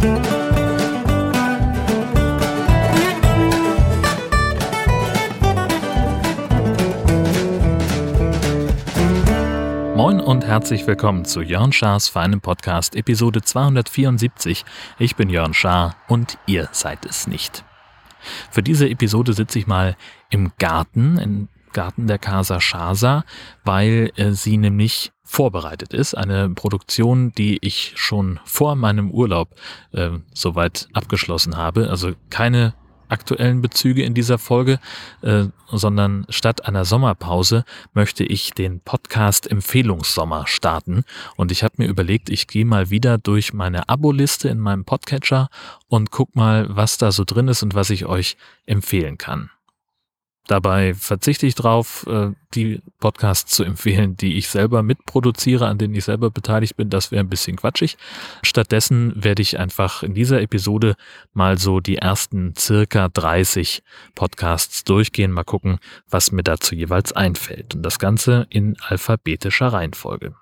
Moin und herzlich willkommen zu Jörn Schars feinem Podcast Episode 274. Ich bin Jörn Schaar und ihr seid es nicht. Für diese Episode sitze ich mal im Garten, im Garten der Casa Shasa, weil äh, sie nämlich vorbereitet ist. Eine Produktion, die ich schon vor meinem Urlaub äh, soweit abgeschlossen habe. Also keine aktuellen Bezüge in dieser Folge, äh, sondern statt einer Sommerpause möchte ich den Podcast Empfehlungssommer starten. Und ich habe mir überlegt, ich gehe mal wieder durch meine Abo-Liste in meinem Podcatcher und guck mal, was da so drin ist und was ich euch empfehlen kann. Dabei verzichte ich drauf, äh, die Podcasts zu empfehlen, die ich selber mitproduziere, an denen ich selber beteiligt bin. Das wäre ein bisschen quatschig. Stattdessen werde ich einfach in dieser Episode mal so die ersten circa 30 Podcasts durchgehen, mal gucken, was mir dazu jeweils einfällt. Und das Ganze in alphabetischer Reihenfolge.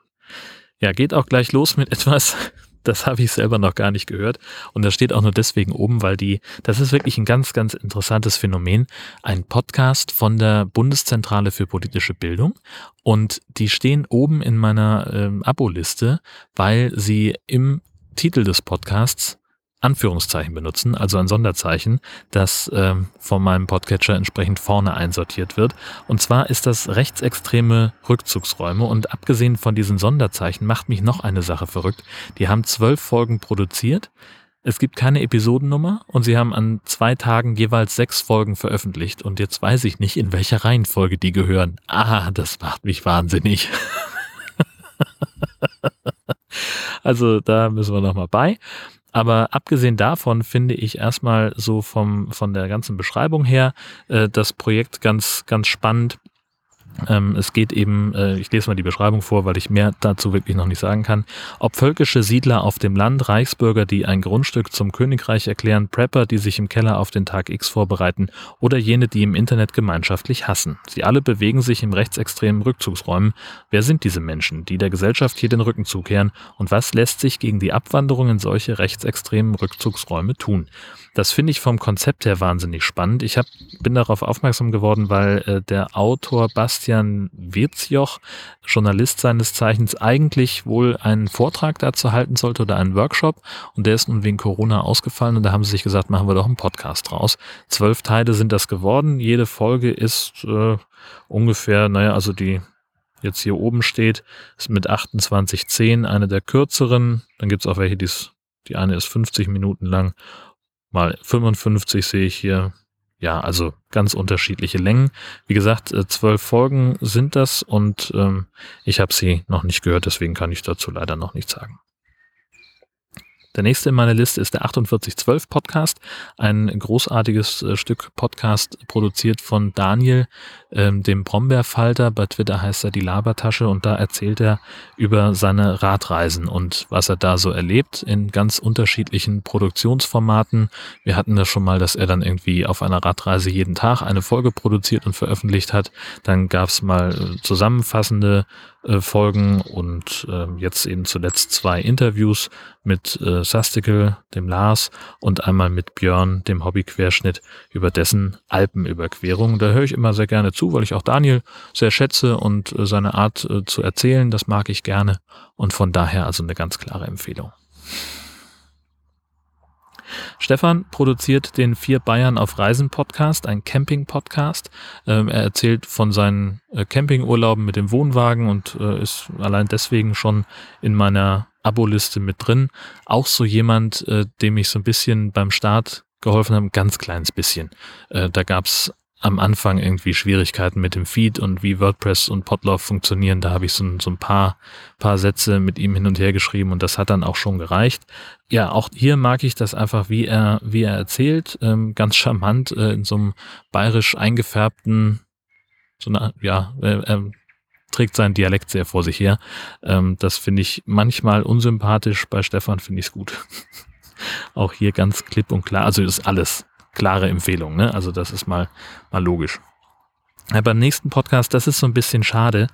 Ja, geht auch gleich los mit etwas, das habe ich selber noch gar nicht gehört. Und das steht auch nur deswegen oben, weil die, das ist wirklich ein ganz, ganz interessantes Phänomen. Ein Podcast von der Bundeszentrale für politische Bildung. Und die stehen oben in meiner ähm, Abo-Liste, weil sie im Titel des Podcasts Anführungszeichen benutzen, also ein Sonderzeichen, das ähm, von meinem Podcatcher entsprechend vorne einsortiert wird. Und zwar ist das rechtsextreme Rückzugsräume. Und abgesehen von diesen Sonderzeichen macht mich noch eine Sache verrückt. Die haben zwölf Folgen produziert. Es gibt keine Episodennummer und sie haben an zwei Tagen jeweils sechs Folgen veröffentlicht. Und jetzt weiß ich nicht, in welcher Reihenfolge die gehören. Ah, das macht mich wahnsinnig. also da müssen wir nochmal bei. Aber abgesehen davon finde ich erstmal so vom, von der ganzen Beschreibung her äh, das Projekt ganz, ganz spannend. Ähm, es geht eben, äh, ich lese mal die Beschreibung vor, weil ich mehr dazu wirklich noch nicht sagen kann. Ob völkische Siedler auf dem Land, Reichsbürger, die ein Grundstück zum Königreich erklären, Prepper, die sich im Keller auf den Tag X vorbereiten oder jene, die im Internet gemeinschaftlich hassen. Sie alle bewegen sich im rechtsextremen Rückzugsräumen. Wer sind diese Menschen, die der Gesellschaft hier den Rücken zukehren und was lässt sich gegen die Abwanderung in solche rechtsextremen Rückzugsräume tun? Das finde ich vom Konzept her wahnsinnig spannend. Ich hab, bin darauf aufmerksam geworden, weil äh, der Autor Bastian Wirzjoch, Journalist seines Zeichens, eigentlich wohl einen Vortrag dazu halten sollte oder einen Workshop. Und der ist nun wegen Corona ausgefallen und da haben sie sich gesagt, machen wir doch einen Podcast draus. Zwölf Teile sind das geworden. Jede Folge ist äh, ungefähr, naja, also die jetzt hier oben steht, ist mit 28,10 eine der kürzeren. Dann gibt's auch welche, die die eine ist 50 Minuten lang mal 55 sehe ich hier. Ja, also ganz unterschiedliche Längen. Wie gesagt, äh, zwölf Folgen sind das und ähm, ich habe sie noch nicht gehört, deswegen kann ich dazu leider noch nichts sagen. Der nächste in meiner Liste ist der 4812 Podcast, ein großartiges äh, Stück Podcast produziert von Daniel, ähm, dem Brombeerfalter. Bei Twitter heißt er die Labertasche und da erzählt er über seine Radreisen und was er da so erlebt in ganz unterschiedlichen Produktionsformaten. Wir hatten das schon mal, dass er dann irgendwie auf einer Radreise jeden Tag eine Folge produziert und veröffentlicht hat. Dann gab es mal äh, zusammenfassende äh, Folgen und äh, jetzt eben zuletzt zwei Interviews mit äh, Sastikel, dem Lars und einmal mit Björn, dem Hobbyquerschnitt über dessen Alpenüberquerung. Da höre ich immer sehr gerne zu, weil ich auch Daniel sehr schätze und äh, seine Art äh, zu erzählen, das mag ich gerne und von daher also eine ganz klare Empfehlung. Stefan produziert den Vier Bayern auf Reisen Podcast, ein Camping-Podcast. Ähm, er erzählt von seinen äh, Campingurlauben mit dem Wohnwagen und äh, ist allein deswegen schon in meiner Abo-Liste mit drin. Auch so jemand, äh, dem ich so ein bisschen beim Start geholfen habe, ein ganz kleines bisschen. Äh, da gab's am Anfang irgendwie Schwierigkeiten mit dem Feed und wie WordPress und Podlove funktionieren. Da habe ich so, so, ein paar, paar Sätze mit ihm hin und her geschrieben und das hat dann auch schon gereicht. Ja, auch hier mag ich das einfach, wie er, wie er erzählt, ähm, ganz charmant äh, in so einem bayerisch eingefärbten, so eine, ja, äh, äh, trägt seinen Dialekt sehr vor sich her. Ähm, das finde ich manchmal unsympathisch. Bei Stefan finde ich es gut. auch hier ganz klipp und klar. Also ist alles klare Empfehlung. Ne? Also das ist mal, mal logisch. Ja, beim nächsten Podcast, das ist so ein bisschen schade.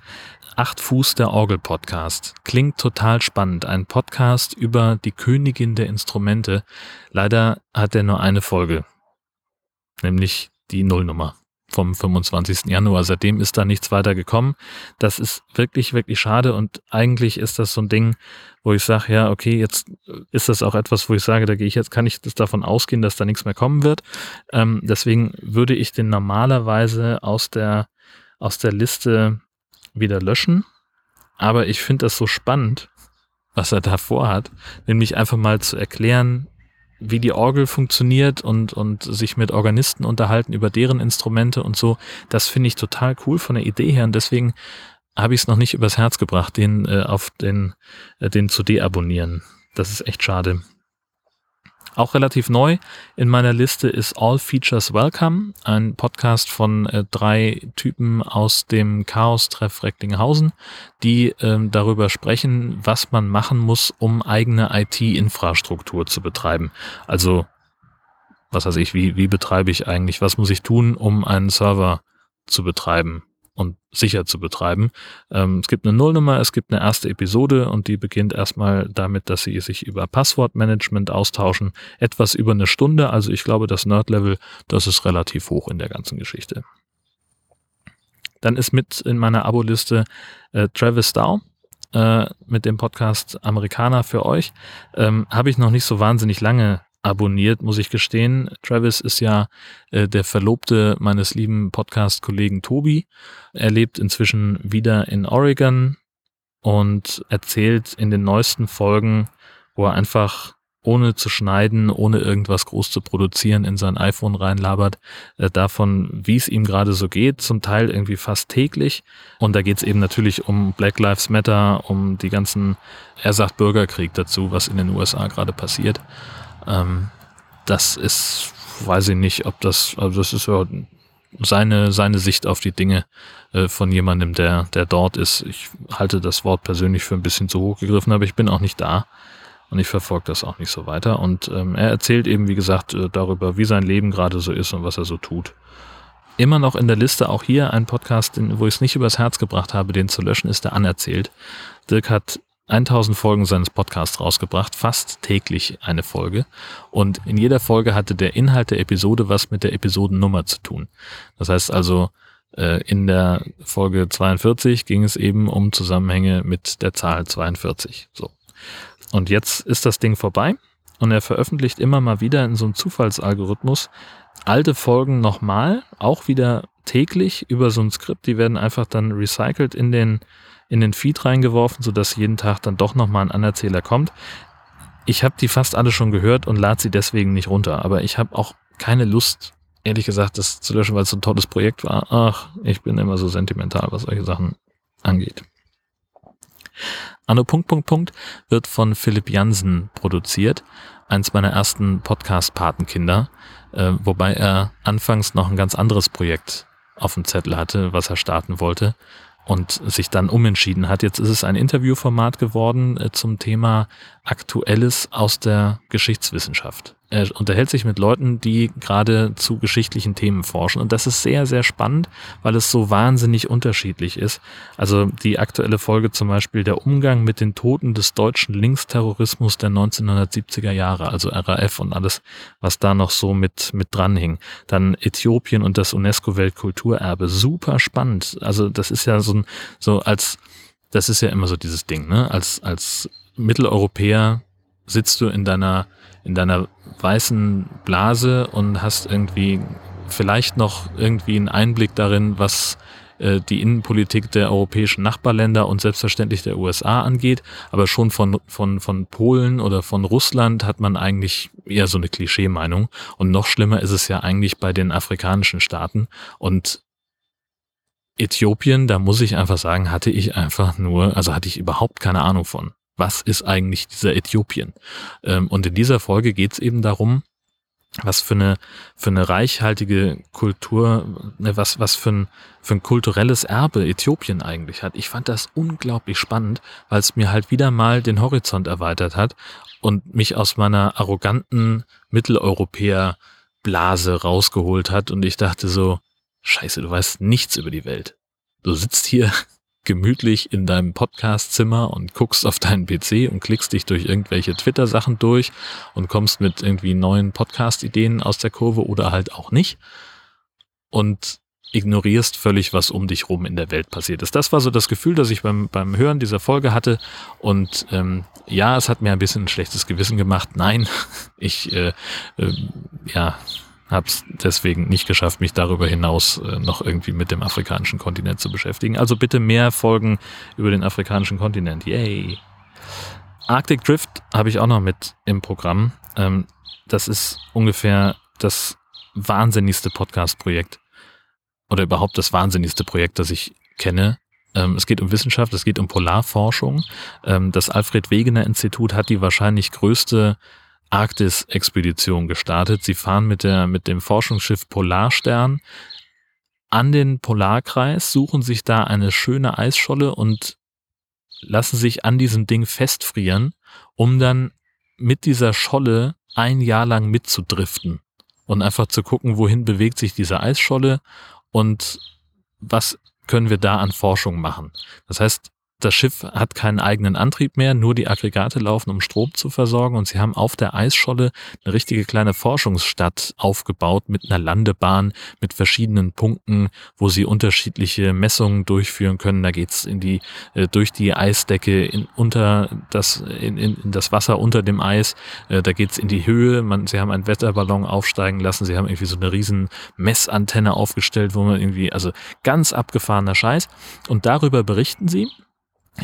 Acht Fuß der Orgel Podcast. Klingt total spannend. Ein Podcast über die Königin der Instrumente. Leider hat er nur eine Folge. Nämlich die Nullnummer vom 25. Januar. Seitdem ist da nichts weiter gekommen. Das ist wirklich, wirklich schade und eigentlich ist das so ein Ding, wo ich sage, ja, okay, jetzt ist das auch etwas, wo ich sage, da gehe ich jetzt, kann ich das davon ausgehen, dass da nichts mehr kommen wird. Ähm, deswegen würde ich den normalerweise aus der, aus der Liste wieder löschen. Aber ich finde das so spannend, was er da vorhat, nämlich einfach mal zu erklären, wie die Orgel funktioniert und, und sich mit Organisten unterhalten über deren Instrumente und so. Das finde ich total cool von der Idee her und deswegen habe ich es noch nicht übers Herz gebracht, den äh, auf den, äh, den zu deabonnieren. Das ist echt schade. Auch relativ neu in meiner Liste ist All Features Welcome, ein Podcast von äh, drei Typen aus dem Chaos-Treff Recklinghausen, die ähm, darüber sprechen, was man machen muss, um eigene IT-Infrastruktur zu betreiben. Also, was weiß ich, wie, wie betreibe ich eigentlich, was muss ich tun, um einen Server zu betreiben? Und sicher zu betreiben. Ähm, es gibt eine Nullnummer, es gibt eine erste Episode und die beginnt erstmal damit, dass sie sich über Passwortmanagement austauschen. Etwas über eine Stunde, also ich glaube, das Nerd-Level, das ist relativ hoch in der ganzen Geschichte. Dann ist mit in meiner Abo-Liste äh, Travis Dow äh, mit dem Podcast Amerikaner für euch. Ähm, Habe ich noch nicht so wahnsinnig lange abonniert, muss ich gestehen. Travis ist ja äh, der Verlobte meines lieben Podcast-Kollegen Tobi. Er lebt inzwischen wieder in Oregon und erzählt in den neuesten Folgen, wo er einfach ohne zu schneiden, ohne irgendwas groß zu produzieren, in sein iPhone reinlabert, äh, davon, wie es ihm gerade so geht, zum Teil irgendwie fast täglich. Und da geht es eben natürlich um Black Lives Matter, um die ganzen, er sagt Bürgerkrieg dazu, was in den USA gerade passiert. Ähm, das ist, weiß ich nicht, ob das, also das ist ja seine, seine Sicht auf die Dinge äh, von jemandem, der, der dort ist. Ich halte das Wort persönlich für ein bisschen zu hoch gegriffen, aber ich bin auch nicht da und ich verfolge das auch nicht so weiter. Und ähm, er erzählt eben, wie gesagt, äh, darüber, wie sein Leben gerade so ist und was er so tut. Immer noch in der Liste, auch hier ein Podcast, wo ich es nicht übers Herz gebracht habe, den zu löschen, ist der Anerzählt. Dirk hat 1000 Folgen seines Podcasts rausgebracht, fast täglich eine Folge. Und in jeder Folge hatte der Inhalt der Episode was mit der Episodennummer zu tun. Das heißt also, äh, in der Folge 42 ging es eben um Zusammenhänge mit der Zahl 42. So. Und jetzt ist das Ding vorbei und er veröffentlicht immer mal wieder in so einem Zufallsalgorithmus alte Folgen nochmal, auch wieder täglich über so ein Skript. Die werden einfach dann recycelt in den in den Feed reingeworfen, sodass jeden Tag dann doch nochmal ein Anerzähler kommt. Ich habe die fast alle schon gehört und lade sie deswegen nicht runter. Aber ich habe auch keine Lust, ehrlich gesagt, das zu löschen, weil es so ein tolles Projekt war. Ach, ich bin immer so sentimental, was solche Sachen angeht. Anno Punkt Punkt Punkt wird von Philipp Jansen produziert, eins meiner ersten Podcast-Patenkinder, äh, wobei er anfangs noch ein ganz anderes Projekt auf dem Zettel hatte, was er starten wollte und sich dann umentschieden hat. Jetzt ist es ein Interviewformat geworden äh, zum Thema Aktuelles aus der Geschichtswissenschaft. Er unterhält sich mit Leuten, die gerade zu geschichtlichen Themen forschen. Und das ist sehr, sehr spannend, weil es so wahnsinnig unterschiedlich ist. Also die aktuelle Folge zum Beispiel der Umgang mit den Toten des deutschen Linksterrorismus der 1970er Jahre, also RAF und alles, was da noch so mit, mit dranhing. Dann Äthiopien und das UNESCO-Weltkulturerbe. Super spannend. Also das ist ja so ein, so als, das ist ja immer so dieses Ding, ne? Als, als Mitteleuropäer sitzt du in deiner, in deiner weißen Blase und hast irgendwie vielleicht noch irgendwie einen Einblick darin, was äh, die Innenpolitik der europäischen Nachbarländer und selbstverständlich der USA angeht, aber schon von, von, von Polen oder von Russland hat man eigentlich eher so eine Klischee-Meinung. Und noch schlimmer ist es ja eigentlich bei den afrikanischen Staaten. Und Äthiopien, da muss ich einfach sagen, hatte ich einfach nur, also hatte ich überhaupt keine Ahnung von was ist eigentlich dieser Äthiopien? Ähm, und in dieser Folge geht es eben darum, was für eine, für eine reichhaltige Kultur, ne, was, was für ein, für ein kulturelles Erbe Äthiopien eigentlich hat. Ich fand das unglaublich spannend, weil es mir halt wieder mal den Horizont erweitert hat und mich aus meiner arroganten Mitteleuropäer Blase rausgeholt hat und ich dachte so, scheiße, du weißt nichts über die Welt. Du sitzt hier gemütlich in deinem Podcastzimmer und guckst auf deinen PC und klickst dich durch irgendwelche Twitter-Sachen durch und kommst mit irgendwie neuen Podcast-Ideen aus der Kurve oder halt auch nicht. Und ignorierst völlig, was um dich rum in der Welt passiert ist. Das war so das Gefühl, das ich beim, beim Hören dieser Folge hatte. Und ähm, ja, es hat mir ein bisschen ein schlechtes Gewissen gemacht. Nein, ich äh, äh, ja, habe es deswegen nicht geschafft, mich darüber hinaus äh, noch irgendwie mit dem afrikanischen Kontinent zu beschäftigen. Also bitte mehr Folgen über den afrikanischen Kontinent. Yay! Arctic Drift habe ich auch noch mit im Programm. Ähm, das ist ungefähr das wahnsinnigste Podcast-Projekt oder überhaupt das wahnsinnigste Projekt, das ich kenne. Ähm, es geht um Wissenschaft, es geht um Polarforschung. Ähm, das Alfred Wegener Institut hat die wahrscheinlich größte Arktis-Expedition gestartet. Sie fahren mit, der, mit dem Forschungsschiff Polarstern an den Polarkreis, suchen sich da eine schöne Eisscholle und lassen sich an diesem Ding festfrieren, um dann mit dieser Scholle ein Jahr lang mitzudriften und einfach zu gucken, wohin bewegt sich diese Eisscholle und was können wir da an Forschung machen. Das heißt, das Schiff hat keinen eigenen Antrieb mehr, nur die Aggregate laufen, um Strom zu versorgen und sie haben auf der Eisscholle eine richtige kleine Forschungsstadt aufgebaut mit einer Landebahn, mit verschiedenen Punkten, wo sie unterschiedliche Messungen durchführen können. Da in die äh, durch die Eisdecke in, unter das in, in, in das Wasser unter dem Eis. Äh, da geht's in die Höhe. Man, sie haben einen Wetterballon aufsteigen lassen. Sie haben irgendwie so eine riesen Messantenne aufgestellt, wo man irgendwie also ganz abgefahrener Scheiß. Und darüber berichten sie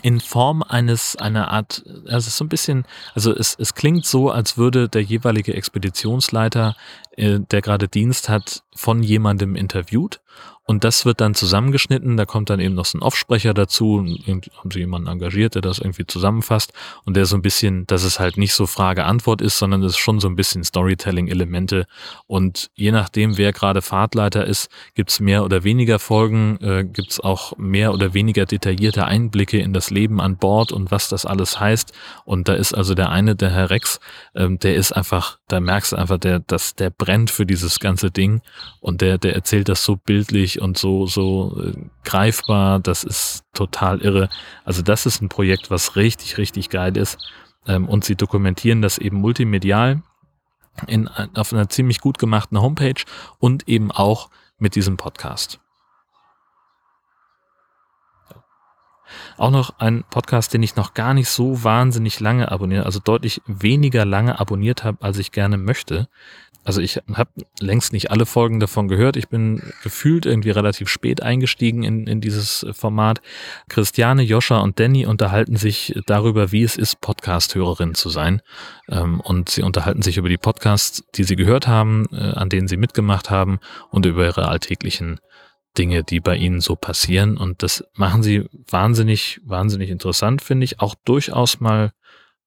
in Form eines, einer Art, also es ist so ein bisschen, also es, es klingt so, als würde der jeweilige Expeditionsleiter, äh, der gerade Dienst hat, von jemandem interviewt und das wird dann zusammengeschnitten, da kommt dann eben noch so ein Offsprecher dazu, haben sie jemanden engagiert, der das irgendwie zusammenfasst und der so ein bisschen, dass es halt nicht so Frage-Antwort ist, sondern es ist schon so ein bisschen Storytelling-Elemente. Und je nachdem, wer gerade Fahrtleiter ist, gibt's mehr oder weniger Folgen, äh, gibt's auch mehr oder weniger detaillierte Einblicke in das Leben an Bord und was das alles heißt. Und da ist also der eine, der Herr Rex, ähm, der ist einfach, da merkst du einfach, der, dass der brennt für dieses ganze Ding. Und der, der erzählt das so bildlich und so, so äh, greifbar. Das ist total irre. Also das ist ein Projekt, was richtig, richtig geil ist. Ähm, und sie dokumentieren das eben multimedial in, auf einer ziemlich gut gemachten Homepage und eben auch mit diesem Podcast. Auch noch ein Podcast, den ich noch gar nicht so wahnsinnig lange abonniere, also deutlich weniger lange abonniert habe, als ich gerne möchte also ich habe längst nicht alle Folgen davon gehört. Ich bin gefühlt irgendwie relativ spät eingestiegen in, in dieses Format. Christiane, Joscha und Danny unterhalten sich darüber, wie es ist, Podcast-Hörerin zu sein. Ähm, und sie unterhalten sich über die Podcasts, die sie gehört haben, äh, an denen sie mitgemacht haben und über ihre alltäglichen Dinge, die bei ihnen so passieren. Und das machen sie wahnsinnig, wahnsinnig interessant, finde ich. Auch durchaus mal,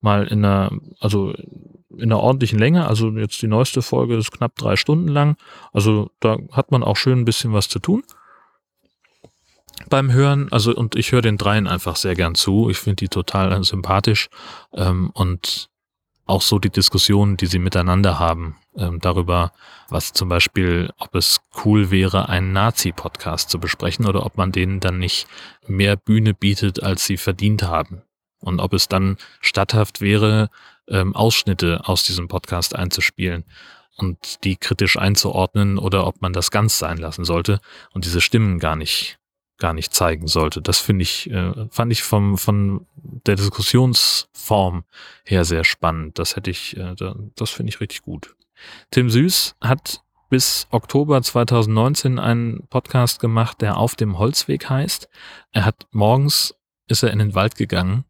mal in einer, also in einer ordentlichen Länge. Also jetzt die neueste Folge ist knapp drei Stunden lang. Also da hat man auch schön ein bisschen was zu tun beim Hören. Also und ich höre den dreien einfach sehr gern zu. Ich finde die total sympathisch ähm, und auch so die Diskussionen, die sie miteinander haben ähm, darüber, was zum Beispiel, ob es cool wäre, einen Nazi-Podcast zu besprechen oder ob man denen dann nicht mehr Bühne bietet, als sie verdient haben. Und ob es dann statthaft wäre, ähm, Ausschnitte aus diesem Podcast einzuspielen und die kritisch einzuordnen oder ob man das ganz sein lassen sollte und diese Stimmen gar nicht gar nicht zeigen sollte. Das finde ich äh, fand ich vom von der Diskussionsform her sehr spannend. Das hätte ich äh, das finde ich richtig gut. Tim Süß hat bis Oktober 2019 einen Podcast gemacht, der auf dem Holzweg heißt. Er hat morgens ist er in den Wald gegangen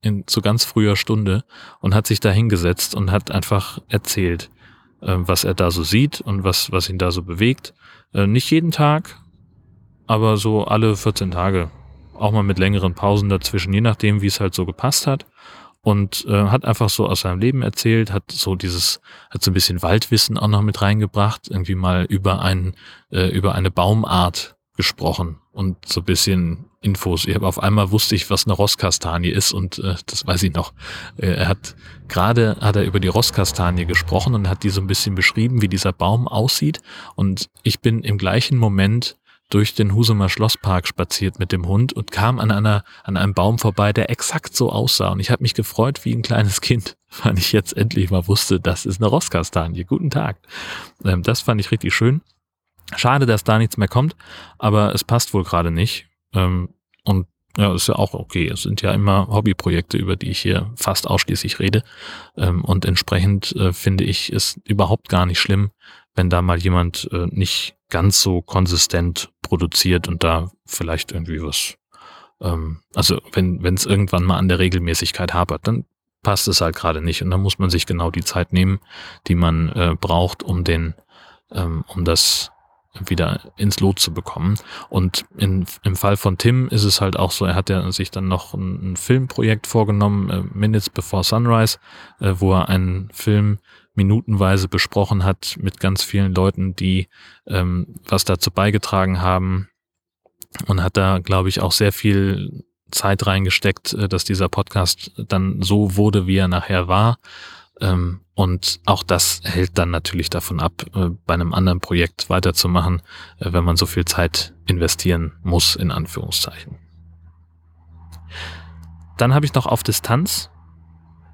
in zu ganz früher Stunde und hat sich da hingesetzt und hat einfach erzählt, äh, was er da so sieht und was, was ihn da so bewegt. Äh, nicht jeden Tag, aber so alle 14 Tage. Auch mal mit längeren Pausen dazwischen, je nachdem, wie es halt so gepasst hat. Und äh, hat einfach so aus seinem Leben erzählt, hat so dieses, hat so ein bisschen Waldwissen auch noch mit reingebracht, irgendwie mal über ein, äh, über eine Baumart gesprochen und so ein bisschen Infos. Ich habe auf einmal wusste ich, was eine Rosskastanie ist und äh, das weiß ich noch. Äh, er hat gerade hat er über die Rosskastanie gesprochen und hat die so ein bisschen beschrieben, wie dieser Baum aussieht. Und ich bin im gleichen Moment durch den Husumer Schlosspark spaziert mit dem Hund und kam an einer an einem Baum vorbei, der exakt so aussah. Und ich habe mich gefreut wie ein kleines Kind, weil ich jetzt endlich mal wusste, das ist eine Rosskastanie. Guten Tag. Ähm, das fand ich richtig schön. Schade, dass da nichts mehr kommt, aber es passt wohl gerade nicht. Ähm, und ja, ist ja auch okay. Es sind ja immer Hobbyprojekte, über die ich hier fast ausschließlich rede. Ähm, und entsprechend äh, finde ich es überhaupt gar nicht schlimm, wenn da mal jemand äh, nicht ganz so konsistent produziert und da vielleicht irgendwie was, ähm, also wenn es irgendwann mal an der Regelmäßigkeit hapert, dann passt es halt gerade nicht und dann muss man sich genau die Zeit nehmen, die man äh, braucht, um den, ähm, um das wieder ins Lot zu bekommen. Und in, im Fall von Tim ist es halt auch so, er hat ja sich dann noch ein, ein Filmprojekt vorgenommen, äh, Minutes Before Sunrise, äh, wo er einen Film minutenweise besprochen hat mit ganz vielen Leuten, die ähm, was dazu beigetragen haben und hat da, glaube ich, auch sehr viel Zeit reingesteckt, äh, dass dieser Podcast dann so wurde, wie er nachher war. Ähm, und auch das hält dann natürlich davon ab, äh, bei einem anderen Projekt weiterzumachen, äh, wenn man so viel Zeit investieren muss, in Anführungszeichen. Dann habe ich noch auf Distanz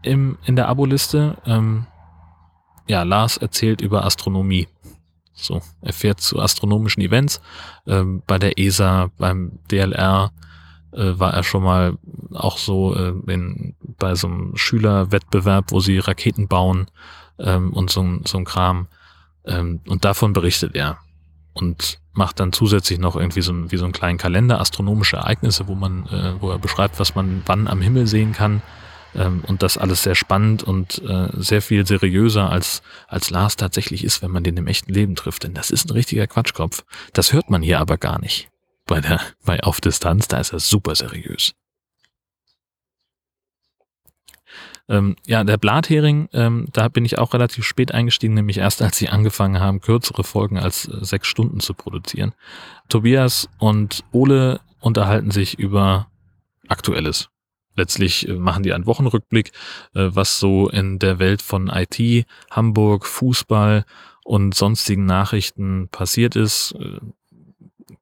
im, in der Aboliste, ähm, ja, Lars erzählt über Astronomie. So, er fährt zu astronomischen Events, ähm, bei der ESA, beim DLR, äh, war er schon mal auch so äh, in, bei so einem Schülerwettbewerb, wo sie Raketen bauen ähm, und so, so ein Kram. Ähm, und davon berichtet er. Und macht dann zusätzlich noch irgendwie so, wie so einen kleinen Kalender, astronomische Ereignisse, wo man, äh, wo er beschreibt, was man wann am Himmel sehen kann. Ähm, und das alles sehr spannend und äh, sehr viel seriöser als, als Lars tatsächlich ist, wenn man den im echten Leben trifft. Denn das ist ein richtiger Quatschkopf. Das hört man hier aber gar nicht bei der, bei Auf Distanz, da ist er super seriös. Ähm, ja, der Blathering, ähm, da bin ich auch relativ spät eingestiegen, nämlich erst als sie angefangen haben, kürzere Folgen als äh, sechs Stunden zu produzieren. Tobias und Ole unterhalten sich über Aktuelles. Letztlich äh, machen die einen Wochenrückblick, äh, was so in der Welt von IT, Hamburg, Fußball und sonstigen Nachrichten passiert ist. Äh,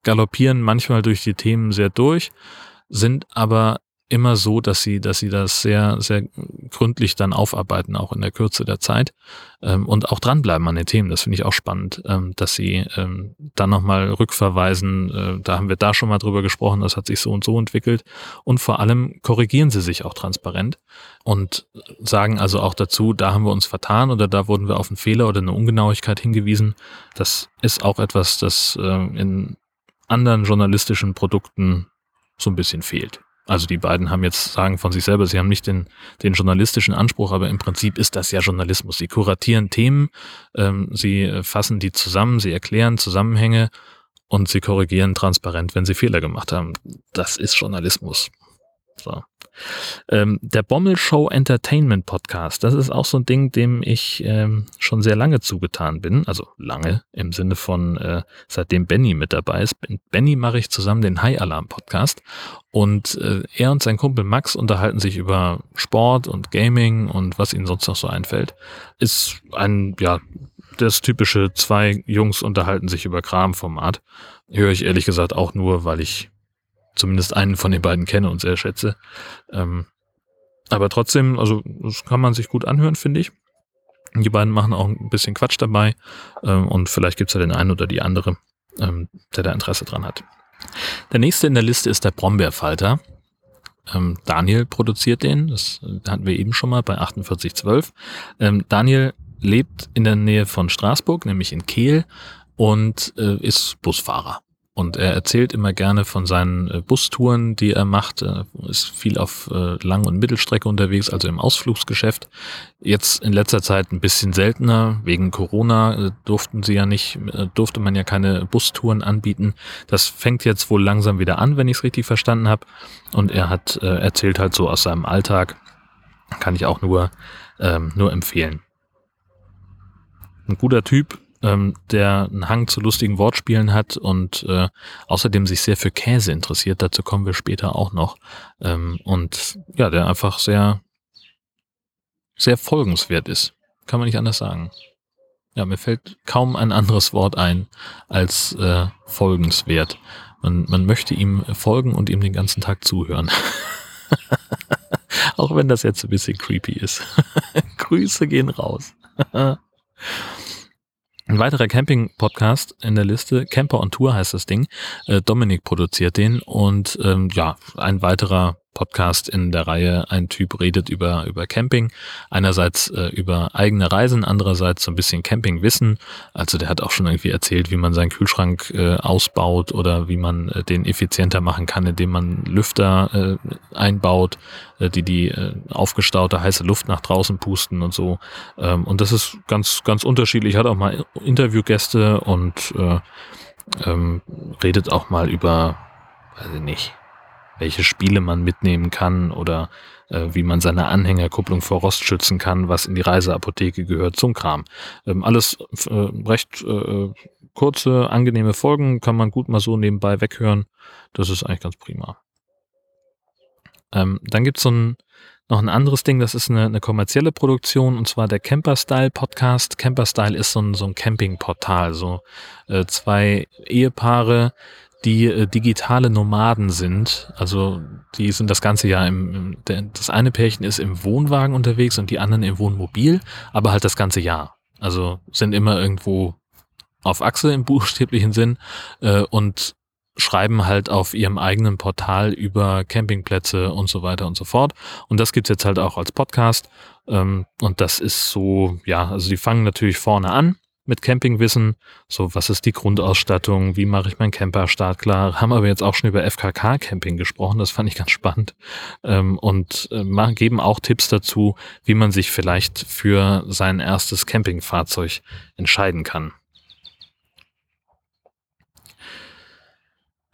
galoppieren manchmal durch die Themen sehr durch, sind aber immer so, dass sie, dass sie das sehr, sehr gründlich dann aufarbeiten, auch in der Kürze der Zeit ähm, und auch dranbleiben an den Themen. Das finde ich auch spannend, ähm, dass sie ähm, dann nochmal rückverweisen. Äh, da haben wir da schon mal drüber gesprochen, das hat sich so und so entwickelt. Und vor allem korrigieren sie sich auch transparent und sagen also auch dazu, da haben wir uns vertan oder da wurden wir auf einen Fehler oder eine Ungenauigkeit hingewiesen. Das ist auch etwas, das äh, in anderen journalistischen Produkten so ein bisschen fehlt. Also die beiden haben jetzt sagen von sich selber, sie haben nicht den, den journalistischen Anspruch, aber im Prinzip ist das ja Journalismus. Sie kuratieren Themen, ähm, sie fassen die zusammen, sie erklären Zusammenhänge und sie korrigieren transparent, wenn sie Fehler gemacht haben. Das ist Journalismus. So. Ähm, der Bommel Show Entertainment Podcast, das ist auch so ein Ding, dem ich ähm, schon sehr lange zugetan bin. Also lange im Sinne von äh, seitdem Benny mit dabei ist. Mit Benny mache ich zusammen den High Alarm Podcast und äh, er und sein Kumpel Max unterhalten sich über Sport und Gaming und was ihnen sonst noch so einfällt. Ist ein, ja, das typische zwei Jungs unterhalten sich über Kram-Format. Höre ich ehrlich gesagt auch nur, weil ich zumindest einen von den beiden kenne und sehr schätze. Ähm, aber trotzdem, also das kann man sich gut anhören, finde ich. Die beiden machen auch ein bisschen Quatsch dabei ähm, und vielleicht gibt's ja den einen oder die andere, ähm, der da Interesse dran hat. Der nächste in der Liste ist der Brombeerfalter. Ähm, Daniel produziert den, das hatten wir eben schon mal bei 4812. Ähm, Daniel lebt in der Nähe von Straßburg, nämlich in Kehl und äh, ist Busfahrer. Und er erzählt immer gerne von seinen äh, Bustouren, die er macht. Er ist viel auf äh, Lang- und Mittelstrecke unterwegs, also im Ausflugsgeschäft. Jetzt in letzter Zeit ein bisschen seltener. Wegen Corona äh, durften sie ja nicht, durfte man ja keine Bustouren anbieten. Das fängt jetzt wohl langsam wieder an, wenn ich es richtig verstanden habe. Und er hat erzählt halt so aus seinem Alltag. Kann ich auch nur, ähm, nur empfehlen. Ein guter Typ, ähm, der einen Hang zu lustigen Wortspielen hat und äh, außerdem sich sehr für Käse interessiert. Dazu kommen wir später auch noch. Ähm, und ja, der einfach sehr, sehr folgenswert ist. Kann man nicht anders sagen. Ja, mir fällt kaum ein anderes Wort ein als äh, folgenswert. Man, man möchte ihm folgen und ihm den ganzen Tag zuhören. Auch wenn das jetzt ein bisschen creepy ist. Grüße gehen raus. Ein weiterer Camping-Podcast in der Liste, Camper on Tour heißt das Ding. Äh, Dominik produziert den und ähm, ja, ein weiterer Podcast in der Reihe. Ein Typ redet über, über Camping. Einerseits äh, über eigene Reisen, andererseits so ein bisschen Campingwissen. Also der hat auch schon irgendwie erzählt, wie man seinen Kühlschrank äh, ausbaut oder wie man äh, den effizienter machen kann, indem man Lüfter äh, einbaut, äh, die die äh, aufgestaute heiße Luft nach draußen pusten und so. Ähm, und das ist ganz, ganz unterschiedlich. Hat auch mal Interviewgäste und äh, ähm, redet auch mal über, weiß ich nicht, welche Spiele man mitnehmen kann oder äh, wie man seine Anhängerkupplung vor Rost schützen kann, was in die Reiseapotheke gehört, zum Kram. Ähm, alles äh, recht äh, kurze, angenehme Folgen, kann man gut mal so nebenbei weghören. Das ist eigentlich ganz prima. Ähm, dann gibt's so ein noch ein anderes Ding, das ist eine, eine kommerzielle Produktion und zwar der Camper Style Podcast. Camper Style ist so ein, so ein Campingportal, so äh, zwei Ehepaare, die äh, digitale Nomaden sind. Also die sind das ganze Jahr im, im das eine Pärchen ist im Wohnwagen unterwegs und die anderen im Wohnmobil, aber halt das ganze Jahr. Also sind immer irgendwo auf Achse im buchstäblichen Sinn äh, und schreiben halt auf ihrem eigenen Portal über Campingplätze und so weiter und so fort. Und das gibt's jetzt halt auch als Podcast. Ähm, und das ist so, ja, also die fangen natürlich vorne an mit Campingwissen. So, was ist die Grundausstattung? Wie mache ich meinen Camper startklar? Haben aber jetzt auch schon über FKK-Camping gesprochen. Das fand ich ganz spannend. Ähm, und äh, geben auch Tipps dazu, wie man sich vielleicht für sein erstes Campingfahrzeug entscheiden kann.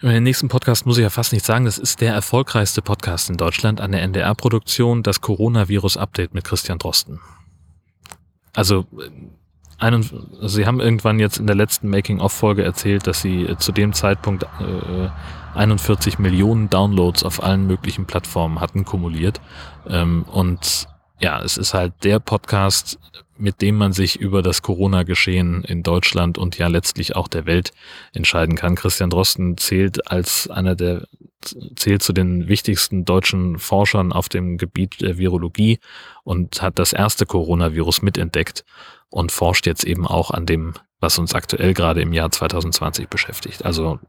In den nächsten Podcast muss ich ja fast nicht sagen, das ist der erfolgreichste Podcast in Deutschland an der NDR-Produktion, das Coronavirus-Update mit Christian Drosten. Also einen, also sie haben irgendwann jetzt in der letzten Making-of-Folge erzählt, dass sie äh, zu dem Zeitpunkt äh, 41 Millionen Downloads auf allen möglichen Plattformen hatten kumuliert. Ähm, und ja, es ist halt der Podcast, mit dem man sich über das Corona-Geschehen in Deutschland und ja letztlich auch der Welt entscheiden kann. Christian Drosten zählt als einer der zählt zu den wichtigsten deutschen Forschern auf dem Gebiet der Virologie und hat das erste Coronavirus mitentdeckt und forscht jetzt eben auch an dem, was uns aktuell gerade im Jahr 2020 beschäftigt. Also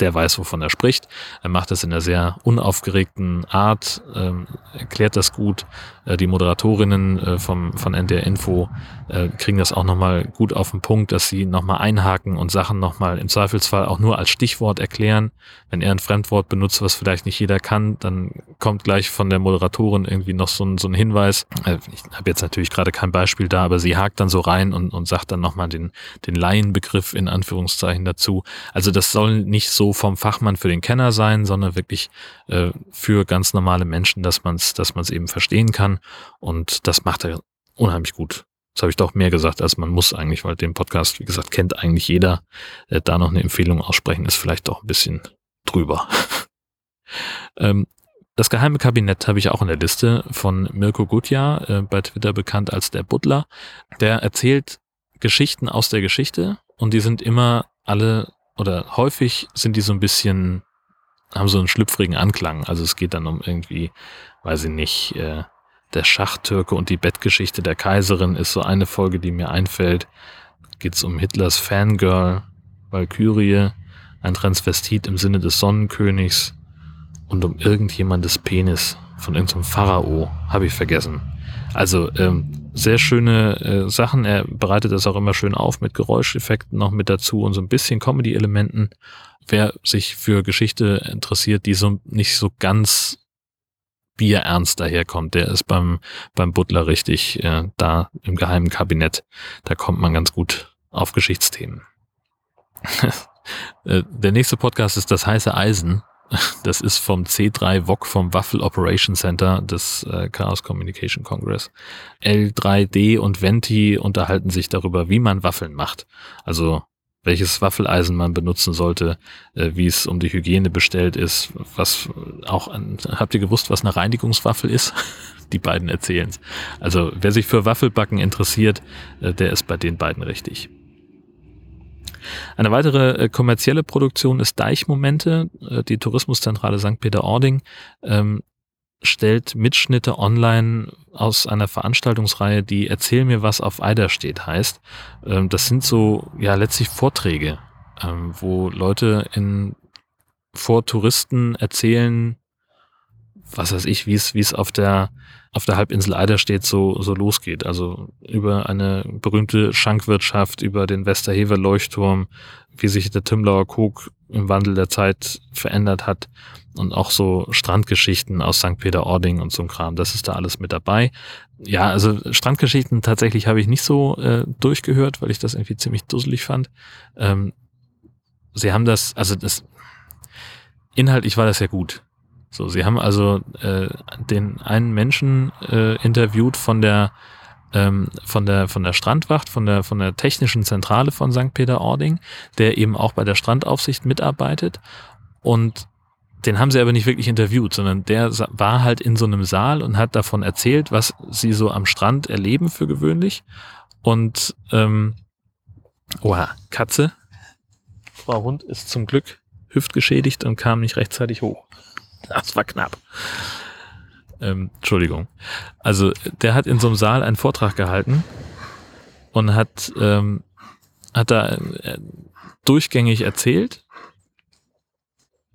der weiß, wovon er spricht. Er macht das in einer sehr unaufgeregten Art, ähm, erklärt das gut. Äh, die Moderatorinnen äh, vom, von NDR Info äh, kriegen das auch nochmal gut auf den Punkt, dass sie nochmal einhaken und Sachen nochmal im Zweifelsfall auch nur als Stichwort erklären. Wenn er ein Fremdwort benutzt, was vielleicht nicht jeder kann, dann kommt gleich von der Moderatorin irgendwie noch so ein, so ein Hinweis. Äh, ich habe jetzt natürlich gerade kein Beispiel da, aber sie hakt dann so rein und, und sagt dann nochmal den, den Laienbegriff in Anführungszeichen dazu. Also das soll nicht so vom Fachmann für den Kenner sein, sondern wirklich äh, für ganz normale Menschen, dass man es dass eben verstehen kann. Und das macht er unheimlich gut. Das habe ich doch mehr gesagt, als man muss eigentlich, weil den Podcast, wie gesagt, kennt eigentlich jeder. Äh, da noch eine Empfehlung aussprechen, ist vielleicht doch ein bisschen drüber. ähm, das geheime Kabinett habe ich auch in der Liste von Mirko Gutjahr, äh, bei Twitter bekannt als der Butler. Der erzählt Geschichten aus der Geschichte und die sind immer alle oder häufig sind die so ein bisschen, haben so einen schlüpfrigen Anklang. Also es geht dann um irgendwie, weiß ich nicht, äh, der Schachtürke und die Bettgeschichte der Kaiserin ist so eine Folge, die mir einfällt. Geht's um Hitlers Fangirl, Valkyrie, ein Transvestit im Sinne des Sonnenkönigs und um irgendjemandes Penis von irgendeinem Pharao, habe ich vergessen. Also ähm, sehr schöne äh, Sachen. Er bereitet das auch immer schön auf mit Geräuscheffekten noch mit dazu und so ein bisschen Comedy-Elementen. Wer sich für Geschichte interessiert, die so nicht so ganz bierernst daherkommt. Der ist beim, beim Butler richtig äh, da im geheimen Kabinett. Da kommt man ganz gut auf Geschichtsthemen. Äh, der nächste Podcast ist das heiße Eisen. Das ist vom C3 VOC vom Waffle Operation Center des äh, Chaos Communication Congress. L3D und Venti unterhalten sich darüber, wie man Waffeln macht. Also welches Waffeleisen man benutzen sollte, äh, wie es um die Hygiene bestellt ist, was auch an, habt ihr gewusst, was eine Reinigungswaffel ist? die beiden erzählen es. Also wer sich für Waffelbacken interessiert, äh, der ist bei den beiden richtig. Eine weitere äh, kommerzielle Produktion ist Deichmomente. Äh, die Tourismuszentrale St. Peter-Ording ähm, stellt Mitschnitte online aus einer Veranstaltungsreihe, die Erzähl mir, was auf Eider steht, heißt. Ähm, das sind so, ja, letztlich Vorträge, ähm, wo Leute in, vor Touristen erzählen, was weiß ich, wie es, wie es auf der, auf der Halbinsel Eiderstedt so, so losgeht. Also über eine berühmte Schankwirtschaft, über den Westerhever Leuchtturm, wie sich der Tümlauer Kog im Wandel der Zeit verändert hat und auch so Strandgeschichten aus St. Peter-Ording und so ein Kram. Das ist da alles mit dabei. Ja, also Strandgeschichten tatsächlich habe ich nicht so äh, durchgehört, weil ich das irgendwie ziemlich dusselig fand. Ähm, sie haben das, also das inhaltlich war das ja gut. So, sie haben also äh, den einen Menschen äh, interviewt von der ähm, von der von der Strandwacht, von der von der technischen Zentrale von St. Peter-Ording, der eben auch bei der Strandaufsicht mitarbeitet und den haben sie aber nicht wirklich interviewt, sondern der war halt in so einem Saal und hat davon erzählt, was sie so am Strand erleben für gewöhnlich. Und ähm, oha, Katze. Frau Hund ist zum Glück hüftgeschädigt und kam nicht rechtzeitig hoch. Das war knapp. Ähm, Entschuldigung. Also der hat in so einem Saal einen Vortrag gehalten und hat, ähm, hat da äh, durchgängig erzählt.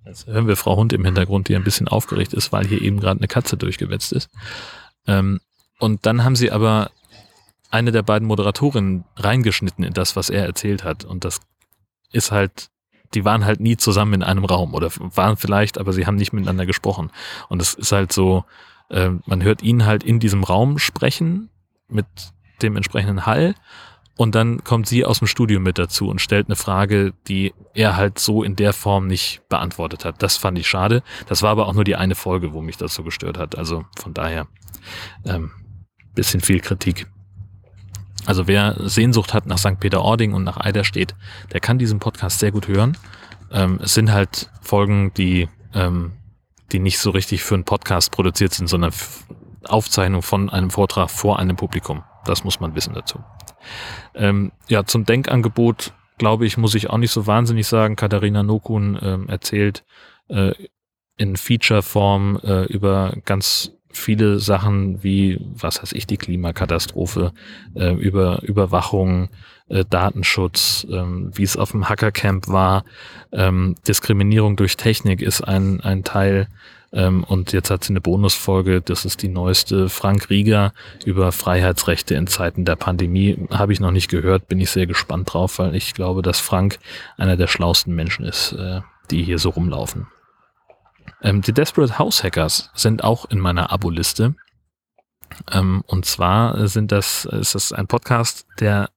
Jetzt hören wir Frau Hund im Hintergrund, die ein bisschen aufgeregt ist, weil hier eben gerade eine Katze durchgewetzt ist. Ähm, und dann haben sie aber eine der beiden Moderatorinnen reingeschnitten in das, was er erzählt hat. Und das ist halt die waren halt nie zusammen in einem Raum oder waren vielleicht, aber sie haben nicht miteinander gesprochen. Und es ist halt so, äh, man hört ihn halt in diesem Raum sprechen mit dem entsprechenden Hall und dann kommt sie aus dem Studio mit dazu und stellt eine Frage, die er halt so in der Form nicht beantwortet hat. Das fand ich schade. Das war aber auch nur die eine Folge, wo mich das so gestört hat. Also von daher ähm, bisschen viel Kritik. Also wer Sehnsucht hat nach St. Peter-Ording und nach Eiderstedt, der kann diesen Podcast sehr gut hören. Ähm, es sind halt Folgen, die, ähm, die nicht so richtig für einen Podcast produziert sind, sondern Aufzeichnung von einem Vortrag vor einem Publikum. Das muss man wissen dazu. Ähm, ja, zum Denkangebot, glaube ich, muss ich auch nicht so wahnsinnig sagen. Katharina Nokun ähm, erzählt äh, in Feature-Form äh, über ganz viele Sachen wie, was weiß ich, die Klimakatastrophe, äh, über Überwachung, äh, Datenschutz, ähm, wie es auf dem Hackercamp war, ähm, Diskriminierung durch Technik ist ein, ein Teil. Ähm, und jetzt hat sie eine Bonusfolge, das ist die neueste, Frank Rieger über Freiheitsrechte in Zeiten der Pandemie. Habe ich noch nicht gehört, bin ich sehr gespannt drauf, weil ich glaube, dass Frank einer der schlausten Menschen ist, äh, die hier so rumlaufen. Ähm, die Desperate House Hackers sind auch in meiner Abo-Liste. Ähm, und zwar sind das, ist das ein Podcast, der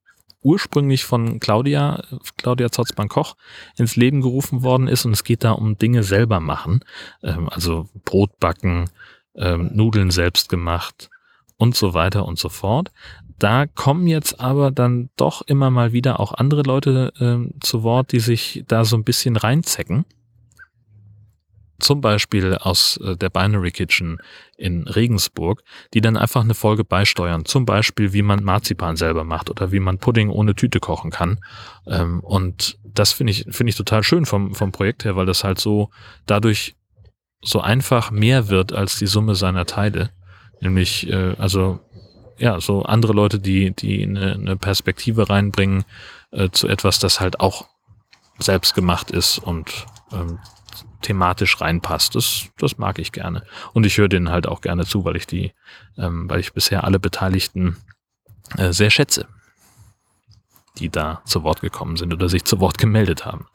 ursprünglich von Claudia, Claudia Zotzmann-Koch ins Leben gerufen worden ist und es geht da um Dinge selber machen. Ähm, also Brot backen, ähm, Nudeln selbst gemacht und so weiter und so fort. Da kommen jetzt aber dann doch immer mal wieder auch andere Leute ähm, zu Wort, die sich da so ein bisschen reinzecken zum Beispiel aus äh, der Binary Kitchen in Regensburg, die dann einfach eine Folge beisteuern. Zum Beispiel, wie man Marzipan selber macht oder wie man Pudding ohne Tüte kochen kann. Ähm, und das finde ich, finde ich total schön vom, vom Projekt her, weil das halt so dadurch so einfach mehr wird als die Summe seiner Teile. Nämlich, äh, also, ja, so andere Leute, die, die eine, Perspektive reinbringen äh, zu etwas, das halt auch selbst gemacht ist und ähm, thematisch reinpasst. Das, das mag ich gerne. Und ich höre denen halt auch gerne zu, weil ich die, ähm, weil ich bisher alle Beteiligten äh, sehr schätze, die da zu Wort gekommen sind oder sich zu Wort gemeldet haben.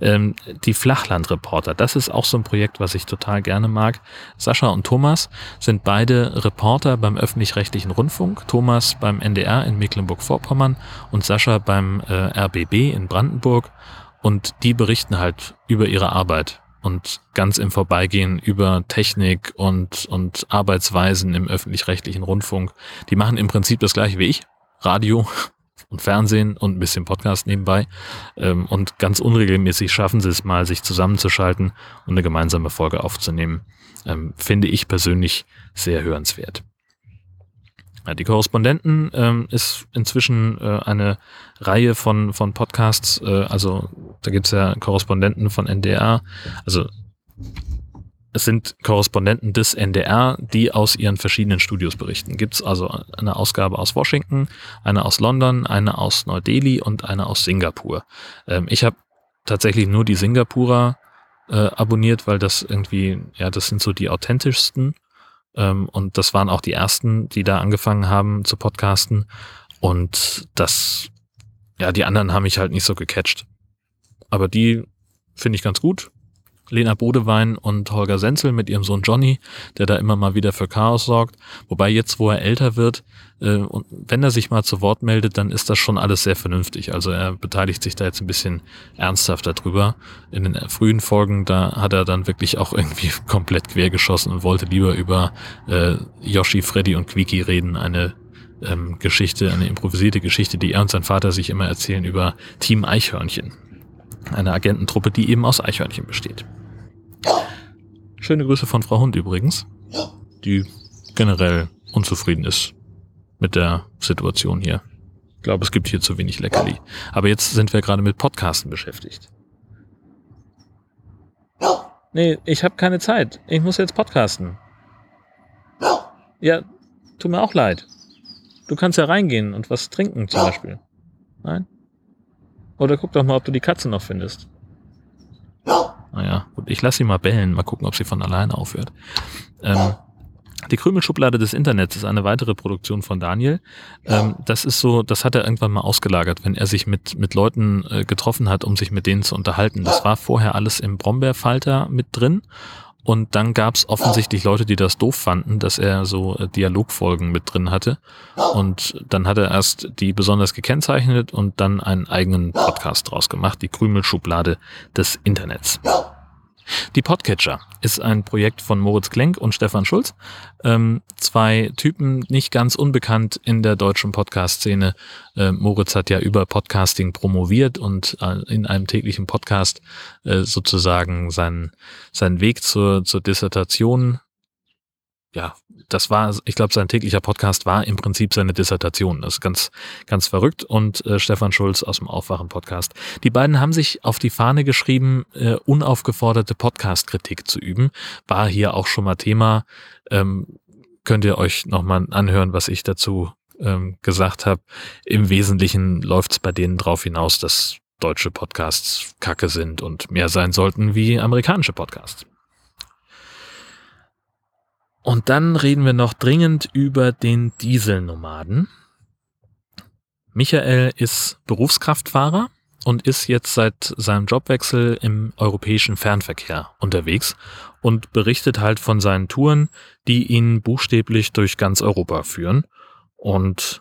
Ähm, die Flachlandreporter, das ist auch so ein Projekt, was ich total gerne mag. Sascha und Thomas sind beide Reporter beim öffentlich-rechtlichen Rundfunk. Thomas beim NDR in Mecklenburg-Vorpommern und Sascha beim äh, RBB in Brandenburg. Und die berichten halt über ihre Arbeit und ganz im Vorbeigehen über Technik und, und Arbeitsweisen im öffentlich-rechtlichen Rundfunk. Die machen im Prinzip das gleiche wie ich. Radio und Fernsehen und ein bisschen Podcast nebenbei. Ähm, und ganz unregelmäßig schaffen sie es mal, sich zusammenzuschalten und eine gemeinsame Folge aufzunehmen. Ähm, finde ich persönlich sehr hörenswert. Ja, die Korrespondenten ähm, ist inzwischen äh, eine Reihe von, von Podcasts, äh, also da gibt's ja Korrespondenten von NDR, also es sind Korrespondenten des NDR, die aus ihren verschiedenen Studios berichten. Gibt's also eine Ausgabe aus Washington, eine aus London, eine aus Neu-Delhi und eine aus Singapur. Ähm, ich habe tatsächlich nur die Singapurer äh, abonniert, weil das irgendwie, ja, das sind so die authentischsten. Ähm, und das waren auch die ersten, die da angefangen haben zu podcasten. Und das, ja, die anderen haben mich halt nicht so gecatcht. Aber die finde ich ganz gut. Lena Bodewein und Holger Senzel mit ihrem Sohn Johnny, der da immer mal wieder für Chaos sorgt. Wobei jetzt, wo er älter wird, äh, und wenn er sich mal zu Wort meldet, dann ist das schon alles sehr vernünftig. Also er beteiligt sich da jetzt ein bisschen ernsthafter drüber. In den frühen Folgen, da hat er dann wirklich auch irgendwie komplett quergeschossen und wollte lieber über äh, Yoshi, Freddy und Quiki reden. Eine ähm, Geschichte, eine improvisierte Geschichte, die er und sein Vater sich immer erzählen über Team Eichhörnchen. Eine Agententruppe, die eben aus Eichhörnchen besteht. Schöne Grüße von Frau Hund übrigens, die generell unzufrieden ist mit der Situation hier. Ich glaube, es gibt hier zu wenig Leckerli. Aber jetzt sind wir gerade mit Podcasten beschäftigt. Nee, ich habe keine Zeit. Ich muss jetzt podcasten. Ja, tut mir auch leid. Du kannst ja reingehen und was trinken zum Beispiel. Nein? Oder guck doch mal, ob du die Katze noch findest. Naja, gut, ich lasse sie mal bellen, mal gucken, ob sie von alleine aufhört. Ähm, die Krümelschublade des Internets ist eine weitere Produktion von Daniel. Ähm, das ist so, das hat er irgendwann mal ausgelagert, wenn er sich mit, mit Leuten äh, getroffen hat, um sich mit denen zu unterhalten. Das war vorher alles im Brombeerfalter mit drin. Und dann gab es offensichtlich Leute, die das doof fanden, dass er so äh, Dialogfolgen mit drin hatte. Und dann hat er erst die besonders gekennzeichnet und dann einen eigenen Podcast draus gemacht, die Krümelschublade des Internets. Die Podcatcher ist ein Projekt von Moritz Klenk und Stefan Schulz. Ähm, zwei Typen, nicht ganz unbekannt in der deutschen Podcast-Szene. Äh, Moritz hat ja über Podcasting promoviert und äh, in einem täglichen Podcast äh, sozusagen seinen, seinen Weg zur, zur Dissertation ja, das war, ich glaube, sein täglicher Podcast war im Prinzip seine Dissertation. Das ist ganz, ganz verrückt. Und äh, Stefan Schulz aus dem Aufwachen-Podcast. Die beiden haben sich auf die Fahne geschrieben, äh, unaufgeforderte Podcast-Kritik zu üben. War hier auch schon mal Thema. Ähm, könnt ihr euch nochmal anhören, was ich dazu ähm, gesagt habe. Im Wesentlichen läuft es bei denen drauf hinaus, dass deutsche Podcasts kacke sind und mehr sein sollten wie amerikanische Podcasts. Und dann reden wir noch dringend über den Dieselnomaden. Michael ist Berufskraftfahrer und ist jetzt seit seinem Jobwechsel im europäischen Fernverkehr unterwegs und berichtet halt von seinen Touren, die ihn buchstäblich durch ganz Europa führen. Und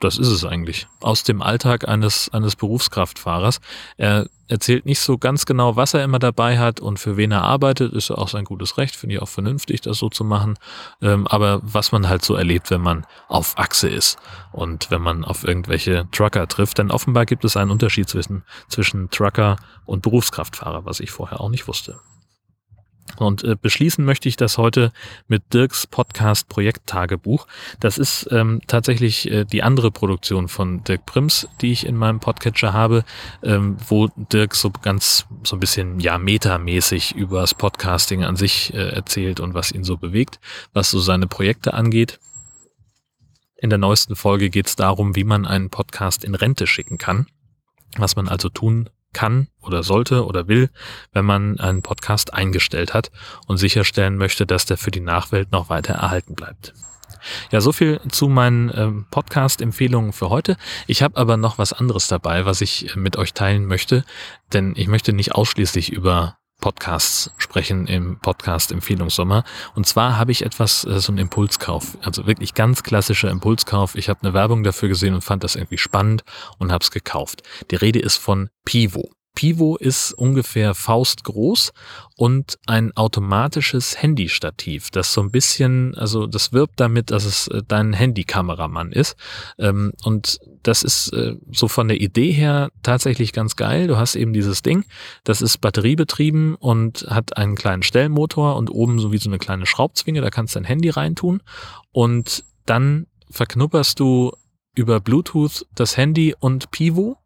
das ist es eigentlich. Aus dem Alltag eines, eines Berufskraftfahrers. Er erzählt nicht so ganz genau, was er immer dabei hat und für wen er arbeitet, ist ja auch sein gutes Recht, finde ich auch vernünftig, das so zu machen. Ähm, aber was man halt so erlebt, wenn man auf Achse ist und wenn man auf irgendwelche Trucker trifft, denn offenbar gibt es einen Unterschied zwischen, zwischen Trucker und Berufskraftfahrer, was ich vorher auch nicht wusste. Und äh, beschließen möchte ich das heute mit Dirks Podcast Projekttagebuch. Das ist ähm, tatsächlich äh, die andere Produktion von Dirk Prims, die ich in meinem Podcatcher habe, ähm, wo Dirk so ganz so ein bisschen ja metamäßig über das Podcasting an sich äh, erzählt und was ihn so bewegt, was so seine Projekte angeht. In der neuesten Folge geht es darum, wie man einen Podcast in Rente schicken kann, was man also tun kann oder sollte oder will, wenn man einen Podcast eingestellt hat und sicherstellen möchte, dass der für die Nachwelt noch weiter erhalten bleibt. Ja, so viel zu meinen ähm, Podcast-Empfehlungen für heute. Ich habe aber noch was anderes dabei, was ich mit euch teilen möchte, denn ich möchte nicht ausschließlich über Podcasts sprechen im Podcast Empfehlungssommer. Und zwar habe ich etwas, äh, so einen Impulskauf, also wirklich ganz klassischer Impulskauf. Ich habe eine Werbung dafür gesehen und fand das irgendwie spannend und habe es gekauft. Die Rede ist von Pivo. Pivo ist ungefähr faustgroß und ein automatisches Handystativ, das so ein bisschen, also das wirbt damit, dass es äh, dein Handykameramann ist. Ähm, und das ist äh, so von der Idee her tatsächlich ganz geil. Du hast eben dieses Ding, das ist batteriebetrieben und hat einen kleinen Stellmotor und oben so wie so eine kleine Schraubzwinge, da kannst du dein Handy reintun und dann verknupperst du über Bluetooth das Handy und Pivo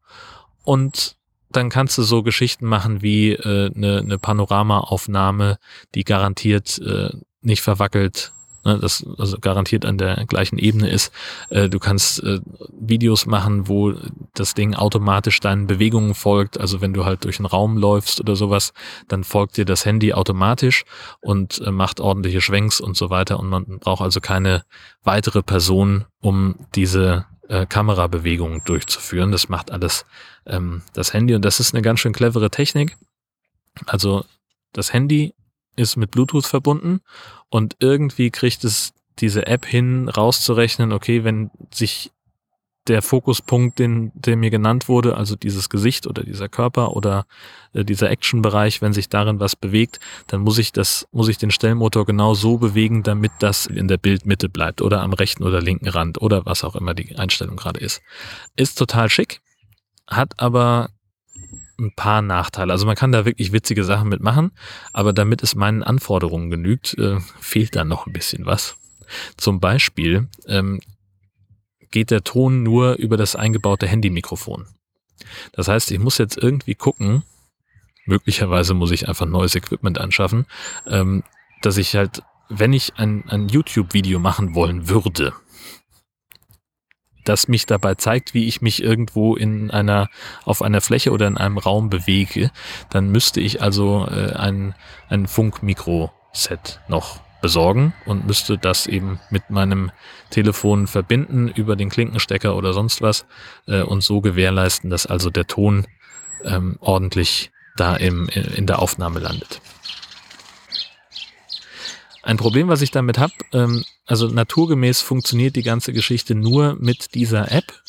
und dann kannst du so Geschichten machen wie äh, eine, ne Panoramaaufnahme, die garantiert äh, nicht verwackelt, ne, das also garantiert an der gleichen Ebene ist. Äh, du kannst äh, Videos machen, wo das Ding automatisch deinen Bewegungen folgt. Also wenn du halt durch einen Raum läufst oder sowas, dann folgt dir das Handy automatisch und äh, macht ordentliche Schwenks und so weiter. Und man braucht also keine weitere Person, um diese äh, Kamerabewegungen durchzuführen. Das macht alles ähm, das Handy und das ist eine ganz schön clevere Technik. Also das Handy ist mit Bluetooth verbunden und irgendwie kriegt es diese App hin, rauszurechnen, okay, wenn sich der Fokuspunkt, den, der mir genannt wurde, also dieses Gesicht oder dieser Körper oder äh, dieser Action-Bereich, wenn sich darin was bewegt, dann muss ich das, muss ich den Stellmotor genau so bewegen, damit das in der Bildmitte bleibt oder am rechten oder linken Rand oder was auch immer die Einstellung gerade ist. Ist total schick, hat aber ein paar Nachteile. Also man kann da wirklich witzige Sachen mitmachen, aber damit es meinen Anforderungen genügt, äh, fehlt da noch ein bisschen was. Zum Beispiel ähm, geht der Ton nur über das eingebaute Handymikrofon. Das heißt, ich muss jetzt irgendwie gucken, möglicherweise muss ich einfach neues Equipment anschaffen, ähm, dass ich halt, wenn ich ein, ein YouTube-Video machen wollen würde, das mich dabei zeigt, wie ich mich irgendwo in einer, auf einer Fläche oder in einem Raum bewege, dann müsste ich also äh, ein, ein Funkmikro-Set noch besorgen und müsste das eben mit meinem Telefon verbinden über den Klinkenstecker oder sonst was äh, und so gewährleisten, dass also der Ton ähm, ordentlich da im, in der Aufnahme landet. Ein Problem, was ich damit habe, ähm, also naturgemäß funktioniert die ganze Geschichte nur mit dieser App,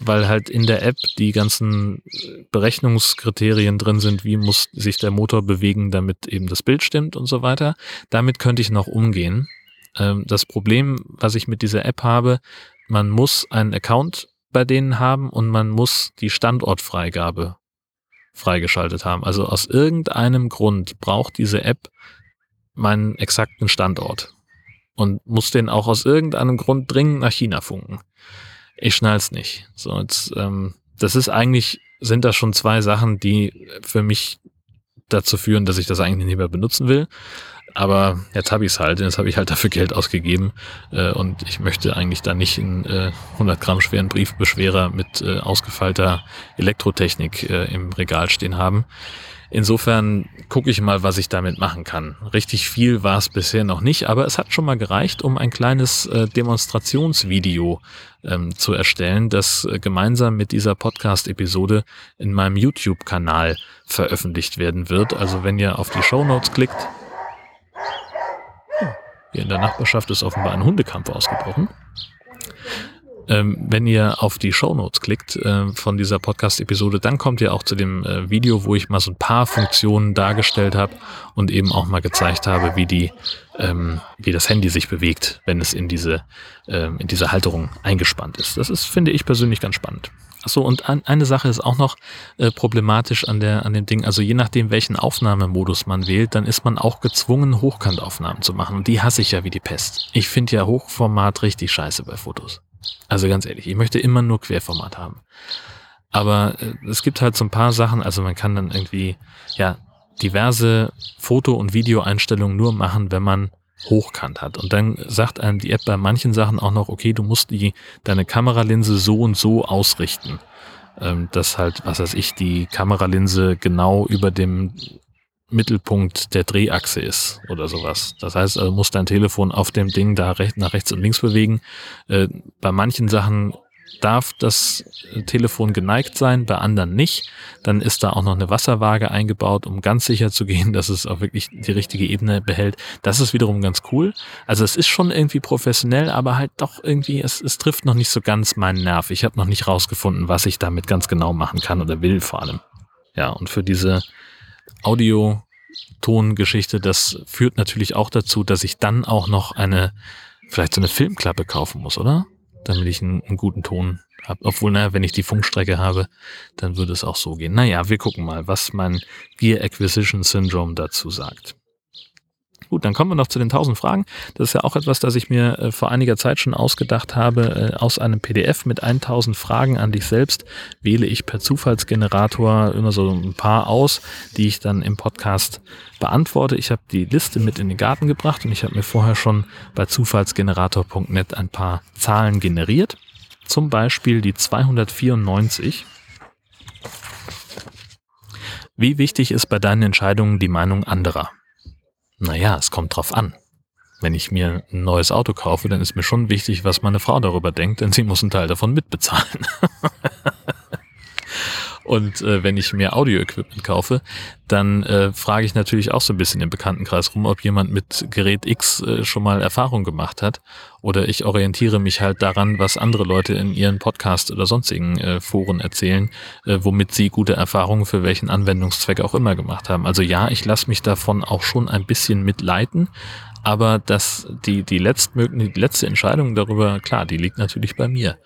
weil halt in der App die ganzen Berechnungskriterien drin sind, wie muss sich der Motor bewegen, damit eben das Bild stimmt und so weiter. Damit könnte ich noch umgehen. Ähm, das Problem, was ich mit dieser App habe, man muss einen Account bei denen haben und man muss die Standortfreigabe freigeschaltet haben. Also aus irgendeinem Grund braucht diese App meinen exakten Standort und muss den auch aus irgendeinem Grund dringend nach China funken ich schnall's nicht. So, jetzt, ähm, das ist eigentlich, sind das schon zwei Sachen, die für mich dazu führen, dass ich das eigentlich nicht mehr benutzen will. Aber jetzt habe ich es halt, jetzt habe ich halt dafür Geld ausgegeben äh, und ich möchte eigentlich da nicht einen äh, 100 Gramm schweren Briefbeschwerer mit äh, ausgefeilter Elektrotechnik äh, im Regal stehen haben. Insofern gucke ich mal, was ich damit machen kann. Richtig viel war es bisher noch nicht, aber es hat schon mal gereicht, um ein kleines äh, Demonstrationsvideo ähm, zu erstellen, das äh, gemeinsam mit dieser Podcast-Episode in meinem YouTube-Kanal veröffentlicht werden wird. Also wenn ihr auf die Show Notes klickt, hier in der Nachbarschaft ist offenbar ein Hundekampf ausgebrochen. Ähm, wenn ihr auf die Show Notes klickt äh, von dieser Podcast-Episode, dann kommt ihr auch zu dem äh, Video, wo ich mal so ein paar Funktionen dargestellt habe und eben auch mal gezeigt habe, wie die, ähm, wie das Handy sich bewegt, wenn es in diese, ähm, in diese Halterung eingespannt ist. Das ist, finde ich persönlich ganz spannend. Achso, und an, eine Sache ist auch noch äh, problematisch an, der, an dem Ding. Also je nachdem, welchen Aufnahmemodus man wählt, dann ist man auch gezwungen, Hochkantaufnahmen zu machen. Und die hasse ich ja wie die Pest. Ich finde ja Hochformat richtig scheiße bei Fotos. Also ganz ehrlich, ich möchte immer nur Querformat haben. Aber äh, es gibt halt so ein paar Sachen, also man kann dann irgendwie, ja, diverse Foto- und Videoeinstellungen nur machen, wenn man hochkant hat. Und dann sagt einem die App bei manchen Sachen auch noch, okay, du musst die, deine Kameralinse so und so ausrichten. Ähm, dass halt, was weiß ich, die Kameralinse genau über dem Mittelpunkt der Drehachse ist oder sowas. Das heißt, also muss dein Telefon auf dem Ding da recht, nach rechts und links bewegen. Äh, bei manchen Sachen darf das Telefon geneigt sein, bei anderen nicht. Dann ist da auch noch eine Wasserwaage eingebaut, um ganz sicher zu gehen, dass es auch wirklich die richtige Ebene behält. Das ist wiederum ganz cool. Also es ist schon irgendwie professionell, aber halt doch irgendwie, es, es trifft noch nicht so ganz meinen Nerv. Ich habe noch nicht rausgefunden, was ich damit ganz genau machen kann oder will vor allem. Ja, und für diese Audio-Ton-Geschichte, das führt natürlich auch dazu, dass ich dann auch noch eine, vielleicht so eine Filmklappe kaufen muss, oder? Damit ich einen, einen guten Ton habe. Obwohl, naja, wenn ich die Funkstrecke habe, dann würde es auch so gehen. Naja, wir gucken mal, was mein Gear Acquisition Syndrome dazu sagt. Gut, dann kommen wir noch zu den 1000 Fragen. Das ist ja auch etwas, das ich mir äh, vor einiger Zeit schon ausgedacht habe. Äh, aus einem PDF mit 1000 Fragen an dich selbst wähle ich per Zufallsgenerator immer so ein paar aus, die ich dann im Podcast beantworte. Ich habe die Liste mit in den Garten gebracht und ich habe mir vorher schon bei zufallsgenerator.net ein paar Zahlen generiert. Zum Beispiel die 294. Wie wichtig ist bei deinen Entscheidungen die Meinung anderer? Naja, es kommt drauf an. Wenn ich mir ein neues Auto kaufe, dann ist mir schon wichtig, was meine Frau darüber denkt, denn sie muss einen Teil davon mitbezahlen. Und äh, wenn ich mir Audio-Equipment kaufe, dann äh, frage ich natürlich auch so ein bisschen im Bekanntenkreis rum, ob jemand mit Gerät X äh, schon mal Erfahrung gemacht hat. Oder ich orientiere mich halt daran, was andere Leute in ihren Podcast oder sonstigen äh, Foren erzählen, äh, womit sie gute Erfahrungen für welchen Anwendungszweck auch immer gemacht haben. Also ja, ich lasse mich davon auch schon ein bisschen mitleiten, aber das, die, die, letztmögliche, die letzte Entscheidung darüber, klar, die liegt natürlich bei mir.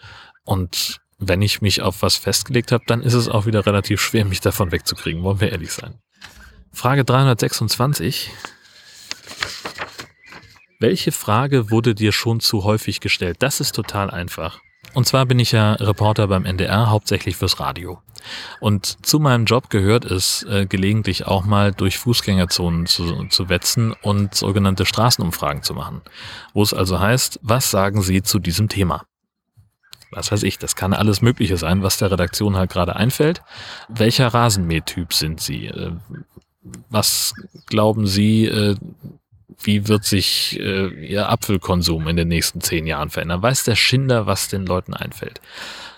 Und wenn ich mich auf was festgelegt habe, dann ist es auch wieder relativ schwer, mich davon wegzukriegen, wollen wir ehrlich sein. Frage 326. Welche Frage wurde dir schon zu häufig gestellt? Das ist total einfach. Und zwar bin ich ja Reporter beim NDR, hauptsächlich fürs Radio. Und zu meinem Job gehört es, äh, gelegentlich auch mal durch Fußgängerzonen zu, zu wetzen und sogenannte Straßenumfragen zu machen. Wo es also heißt, was sagen Sie zu diesem Thema? Was weiß ich, das kann alles Mögliche sein, was der Redaktion halt gerade einfällt. Welcher Rasenmähtyp sind Sie? Äh, was glauben Sie, äh, wie wird sich äh, Ihr Apfelkonsum in den nächsten zehn Jahren verändern? Weiß der Schinder, was den Leuten einfällt?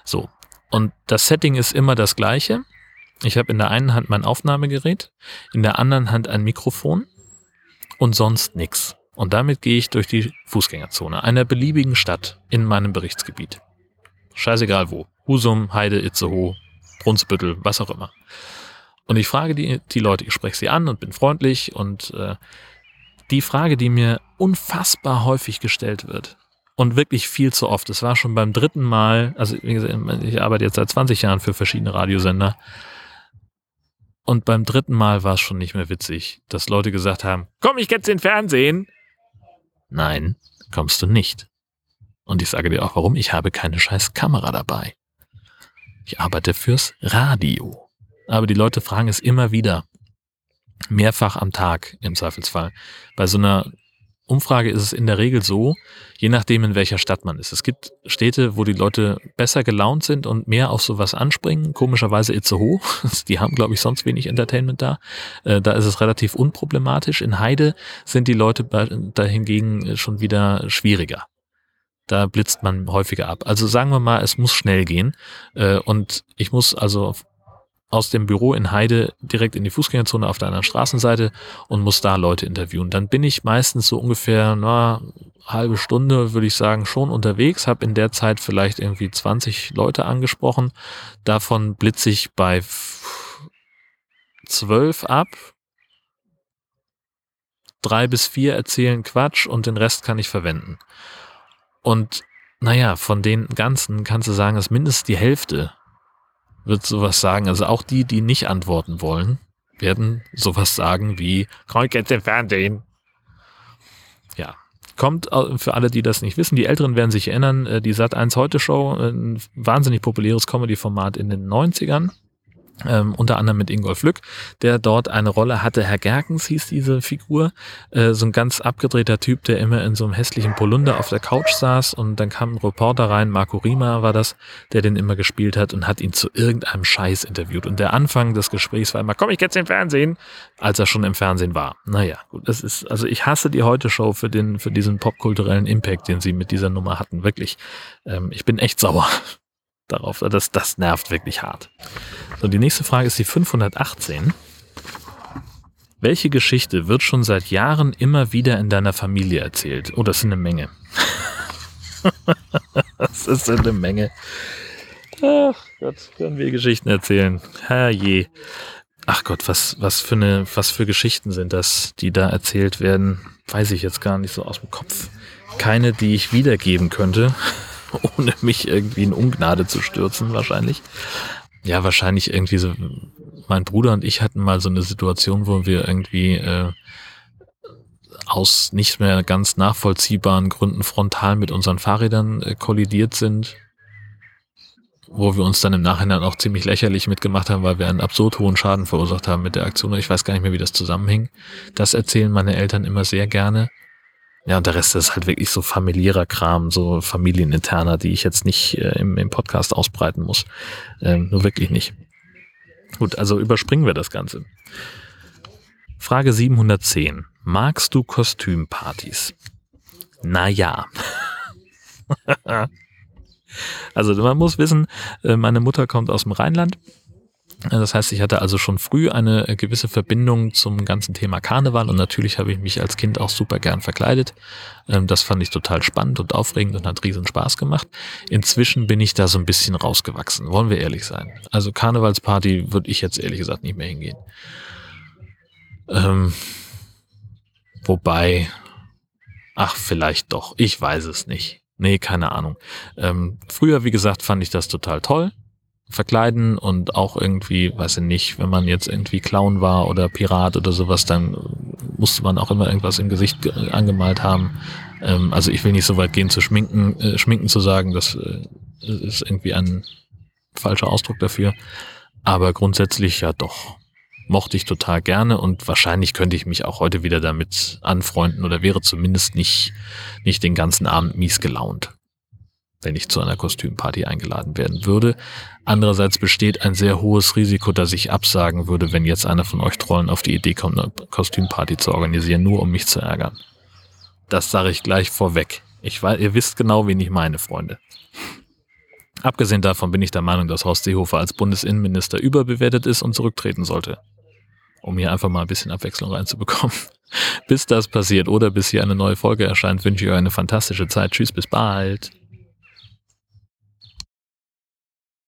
So. Und das Setting ist immer das gleiche. Ich habe in der einen Hand mein Aufnahmegerät, in der anderen Hand ein Mikrofon und sonst nichts. Und damit gehe ich durch die Fußgängerzone einer beliebigen Stadt in meinem Berichtsgebiet. Scheißegal wo. Husum, Heide, Itzehoe, Brunsbüttel, was auch immer. Und ich frage die, die Leute, ich spreche sie an und bin freundlich und äh, die Frage, die mir unfassbar häufig gestellt wird und wirklich viel zu oft, es war schon beim dritten Mal, also wie gesagt, ich arbeite jetzt seit 20 Jahren für verschiedene Radiosender und beim dritten Mal war es schon nicht mehr witzig, dass Leute gesagt haben, komm ich jetzt in Fernsehen? Nein, kommst du nicht. Und ich sage dir auch warum, ich habe keine scheiß Kamera dabei. Ich arbeite fürs Radio. Aber die Leute fragen es immer wieder. Mehrfach am Tag im Zweifelsfall. Bei so einer Umfrage ist es in der Regel so, je nachdem in welcher Stadt man ist. Es gibt Städte, wo die Leute besser gelaunt sind und mehr auf sowas anspringen. Komischerweise Itzehoe, die haben glaube ich sonst wenig Entertainment da. Äh, da ist es relativ unproblematisch. In Heide sind die Leute da hingegen schon wieder schwieriger da blitzt man häufiger ab. Also sagen wir mal, es muss schnell gehen äh, und ich muss also aus dem Büro in Heide direkt in die Fußgängerzone auf der anderen Straßenseite und muss da Leute interviewen. Dann bin ich meistens so ungefähr na, halbe Stunde, würde ich sagen, schon unterwegs, habe in der Zeit vielleicht irgendwie 20 Leute angesprochen. Davon blitze ich bei zwölf ab. Drei bis vier erzählen Quatsch und den Rest kann ich verwenden. Und naja, von den ganzen kannst du sagen, dass mindestens die Hälfte wird sowas sagen. Also auch die, die nicht antworten wollen, werden sowas sagen wie, im Fernsehen. Ja. Kommt für alle, die das nicht wissen, die Älteren werden sich erinnern, äh, die Sat1 Heute Show, ein wahnsinnig populäres Comedy-Format in den 90ern ähm, unter anderem mit Ingolf Lück, der dort eine Rolle hatte. Herr Gerkens hieß diese Figur, äh, so ein ganz abgedrehter Typ, der immer in so einem hässlichen Polunder auf der Couch saß und dann kam ein Reporter rein, Marco Rima war das, der den immer gespielt hat und hat ihn zu irgendeinem Scheiß interviewt. Und der Anfang des Gesprächs war immer, komm, ich jetzt im Fernsehen, als er schon im Fernsehen war. Naja, gut, das ist, also ich hasse die Heute-Show für den, für diesen popkulturellen Impact, den sie mit dieser Nummer hatten, wirklich. Ähm, ich bin echt sauer darauf. Das, das nervt wirklich hart. So, die nächste Frage ist die 518. Welche Geschichte wird schon seit Jahren immer wieder in deiner Familie erzählt? Oh, das sind eine Menge. das ist eine Menge. Ach Gott, können wir Geschichten erzählen. Herrje. Ach Gott, was, was für eine, was für Geschichten sind das, die da erzählt werden? Weiß ich jetzt gar nicht so aus dem Kopf. Keine, die ich wiedergeben könnte, ohne mich irgendwie in Ungnade zu stürzen, wahrscheinlich. Ja, wahrscheinlich irgendwie so. Mein Bruder und ich hatten mal so eine Situation, wo wir irgendwie äh, aus nicht mehr ganz nachvollziehbaren Gründen frontal mit unseren Fahrrädern äh, kollidiert sind wo wir uns dann im Nachhinein auch ziemlich lächerlich mitgemacht haben, weil wir einen absurd hohen Schaden verursacht haben mit der Aktion. Ich weiß gar nicht mehr, wie das zusammenhing. Das erzählen meine Eltern immer sehr gerne. Ja, und der Rest ist halt wirklich so familiärer Kram, so familieninterner, die ich jetzt nicht äh, im, im Podcast ausbreiten muss. Ähm, nur wirklich nicht. Gut, also überspringen wir das Ganze. Frage 710. Magst du Kostümpartys? Na ja. Also man muss wissen, äh, meine Mutter kommt aus dem Rheinland. Das heißt, ich hatte also schon früh eine gewisse Verbindung zum ganzen Thema Karneval und natürlich habe ich mich als Kind auch super gern verkleidet. Ähm, das fand ich total spannend und aufregend und hat riesen Spaß gemacht. Inzwischen bin ich da so ein bisschen rausgewachsen, wollen wir ehrlich sein. Also Karnevalsparty würde ich jetzt ehrlich gesagt nicht mehr hingehen. Ähm, wobei, ach, vielleicht doch, ich weiß es nicht. Nee, keine Ahnung. Ähm, früher, wie gesagt, fand ich das total toll. Verkleiden und auch irgendwie, weiß ich nicht, wenn man jetzt irgendwie Clown war oder Pirat oder sowas, dann musste man auch immer irgendwas im Gesicht angemalt haben. Ähm, also ich will nicht so weit gehen zu schminken, äh, schminken zu sagen, das äh, ist irgendwie ein falscher Ausdruck dafür. Aber grundsätzlich ja doch mochte ich total gerne und wahrscheinlich könnte ich mich auch heute wieder damit anfreunden oder wäre zumindest nicht, nicht den ganzen Abend mies gelaunt, wenn ich zu einer Kostümparty eingeladen werden würde. Andererseits besteht ein sehr hohes Risiko, dass ich absagen würde, wenn jetzt einer von euch Trollen auf die Idee kommt, eine Kostümparty zu organisieren, nur um mich zu ärgern. Das sage ich gleich vorweg. Ich weiß, ihr wisst genau, wen ich meine, Freunde. Abgesehen davon bin ich der Meinung, dass Horst Seehofer als Bundesinnenminister überbewertet ist und zurücktreten sollte um hier einfach mal ein bisschen Abwechslung reinzubekommen. bis das passiert oder bis hier eine neue Folge erscheint, wünsche ich euch eine fantastische Zeit. Tschüss, bis bald.